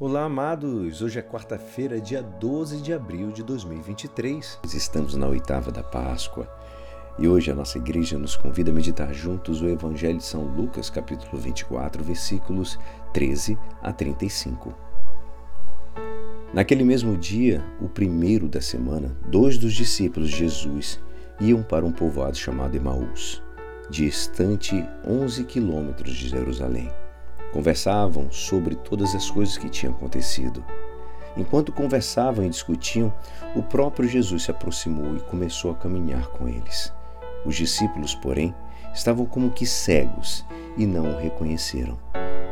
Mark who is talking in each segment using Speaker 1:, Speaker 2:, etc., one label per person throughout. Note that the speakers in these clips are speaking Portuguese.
Speaker 1: Olá, amados! Hoje é quarta-feira, dia 12 de abril de 2023. Estamos na oitava da Páscoa e hoje a nossa igreja nos convida a meditar juntos o Evangelho de São Lucas, capítulo 24, versículos 13 a 35. Naquele mesmo dia, o primeiro da semana, dois dos discípulos de Jesus iam para um povoado chamado Emaús, distante 11 quilômetros de Jerusalém. Conversavam sobre todas as coisas que tinham acontecido. Enquanto conversavam e discutiam, o próprio Jesus se aproximou e começou a caminhar com eles. Os discípulos, porém, estavam como que cegos e não o reconheceram.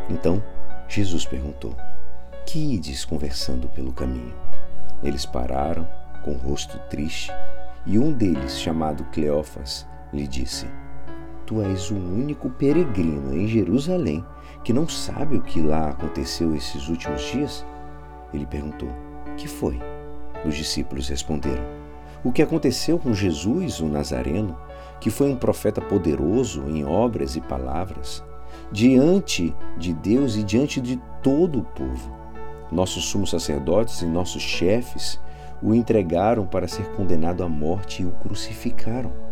Speaker 1: Então, Jesus perguntou: Que ides conversando pelo caminho? Eles pararam, com o rosto triste, e um deles, chamado Cleófas, lhe disse: Tu és o único peregrino em Jerusalém que não sabe o que lá aconteceu esses últimos dias? Ele perguntou: Que foi? Os discípulos responderam: O que aconteceu com Jesus, o Nazareno, que foi um profeta poderoso em obras e palavras, diante de Deus e diante de todo o povo. Nossos sumos sacerdotes e nossos chefes o entregaram para ser condenado à morte e o crucificaram.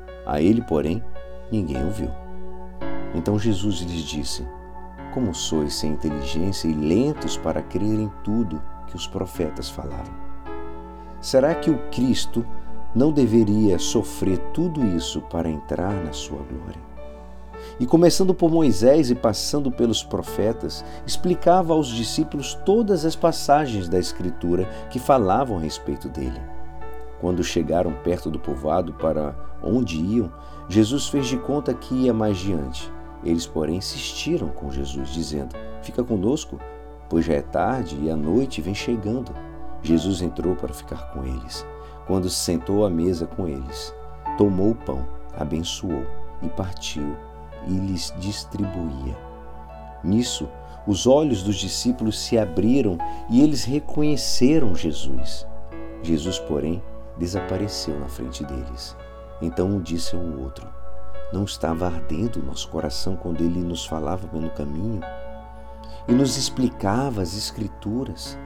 Speaker 1: A ele, porém, ninguém o viu. Então Jesus lhes disse: Como sois sem inteligência e lentos para crer em tudo que os profetas falaram? Será que o Cristo não deveria sofrer tudo isso para entrar na sua glória? E começando por Moisés e passando pelos profetas, explicava aos discípulos todas as passagens da Escritura que falavam a respeito dele. Quando chegaram perto do povoado para onde iam, Jesus fez de conta que ia mais diante. Eles, porém, insistiram com Jesus, dizendo: Fica conosco, pois já é tarde e a noite vem chegando. Jesus entrou para ficar com eles. Quando se sentou à mesa com eles, tomou o pão, abençoou e partiu e lhes distribuía. Nisso, os olhos dos discípulos se abriram e eles reconheceram Jesus. Jesus, porém, desapareceu na frente deles. Então um disse ao outro: Não estava ardendo o nosso coração quando ele nos falava pelo caminho e nos explicava as Escrituras?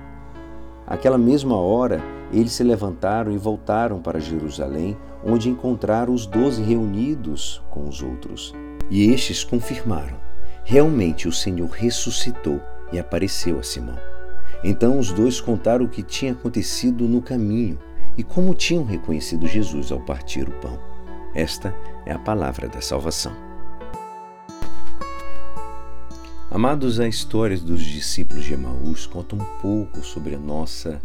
Speaker 1: Aquela mesma hora, eles se levantaram e voltaram para Jerusalém, onde encontraram os doze reunidos com os outros. E estes confirmaram: realmente o Senhor ressuscitou e apareceu a Simão. Então os dois contaram o que tinha acontecido no caminho e como tinham reconhecido Jesus ao partir o pão. Esta é a palavra da salvação. Amados, a história dos discípulos de Emaús conta um pouco sobre a nossa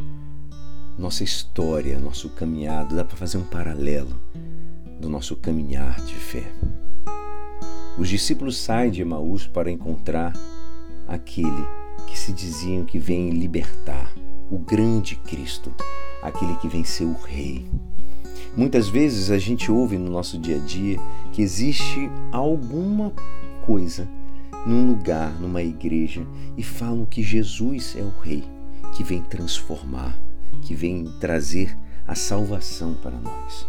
Speaker 1: nossa história, nosso caminhado, dá para fazer um paralelo do nosso caminhar de fé. Os discípulos saem de Emaús para encontrar aquele que se diziam que vem libertar, o grande Cristo, aquele que venceu o rei. Muitas vezes a gente ouve no nosso dia a dia que existe alguma coisa num lugar, numa igreja, e falam que Jesus é o rei que vem transformar, que vem trazer a salvação para nós.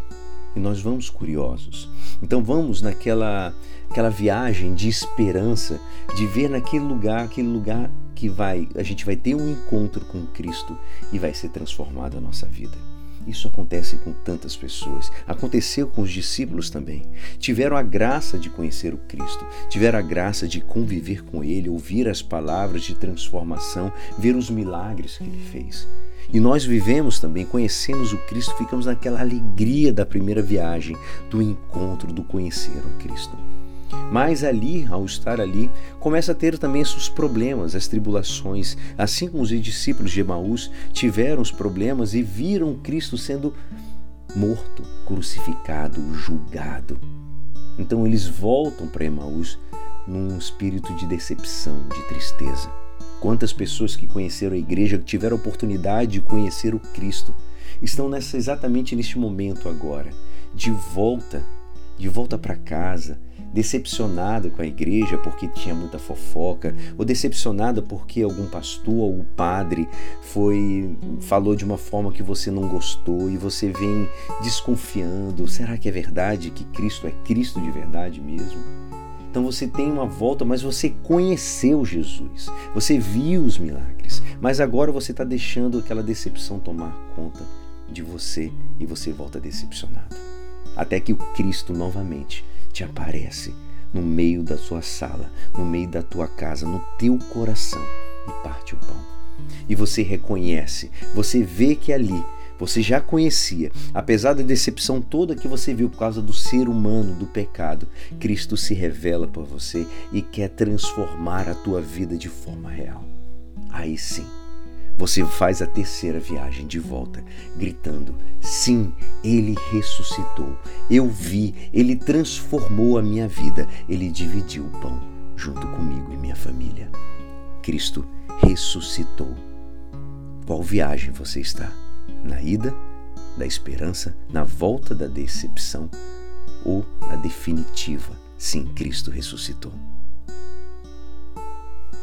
Speaker 1: E nós vamos curiosos. Então vamos naquela aquela viagem de esperança, de ver naquele lugar, aquele lugar que vai, a gente vai ter um encontro com Cristo e vai ser transformada a nossa vida. Isso acontece com tantas pessoas. Aconteceu com os discípulos também. Tiveram a graça de conhecer o Cristo, tiveram a graça de conviver com Ele, ouvir as palavras de transformação, ver os milagres que Ele fez. E nós vivemos também, conhecemos o Cristo, ficamos naquela alegria da primeira viagem, do encontro, do conhecer o Cristo. Mas ali, ao estar ali, começa a ter também seus problemas, as tribulações, assim como os discípulos de Emaús tiveram os problemas e viram Cristo sendo morto, crucificado, julgado. Então eles voltam para Emaús num espírito de decepção, de tristeza. Quantas pessoas que conheceram a igreja, que tiveram a oportunidade de conhecer o Cristo, estão nessa exatamente neste momento agora, de volta, de volta para casa, decepcionada com a igreja porque tinha muita fofoca, ou decepcionada porque algum pastor ou padre foi falou de uma forma que você não gostou e você vem desconfiando, será que é verdade que Cristo é Cristo de verdade mesmo? Então você tem uma volta, mas você conheceu Jesus, você viu os milagres, mas agora você está deixando aquela decepção tomar conta de você e você volta decepcionado. Até que o Cristo novamente te aparece no meio da sua sala, no meio da tua casa, no teu coração e parte o pão. E você reconhece, você vê que ali você já conhecia, apesar da decepção toda que você viu por causa do ser humano, do pecado, Cristo se revela por você e quer transformar a tua vida de forma real. Aí sim você faz a terceira viagem de volta, gritando: Sim, ele ressuscitou. Eu vi, ele transformou a minha vida, ele dividiu o pão junto comigo e minha família. Cristo ressuscitou. Qual viagem você está? Na ida da esperança, na volta da decepção ou na definitiva? Sim, Cristo ressuscitou.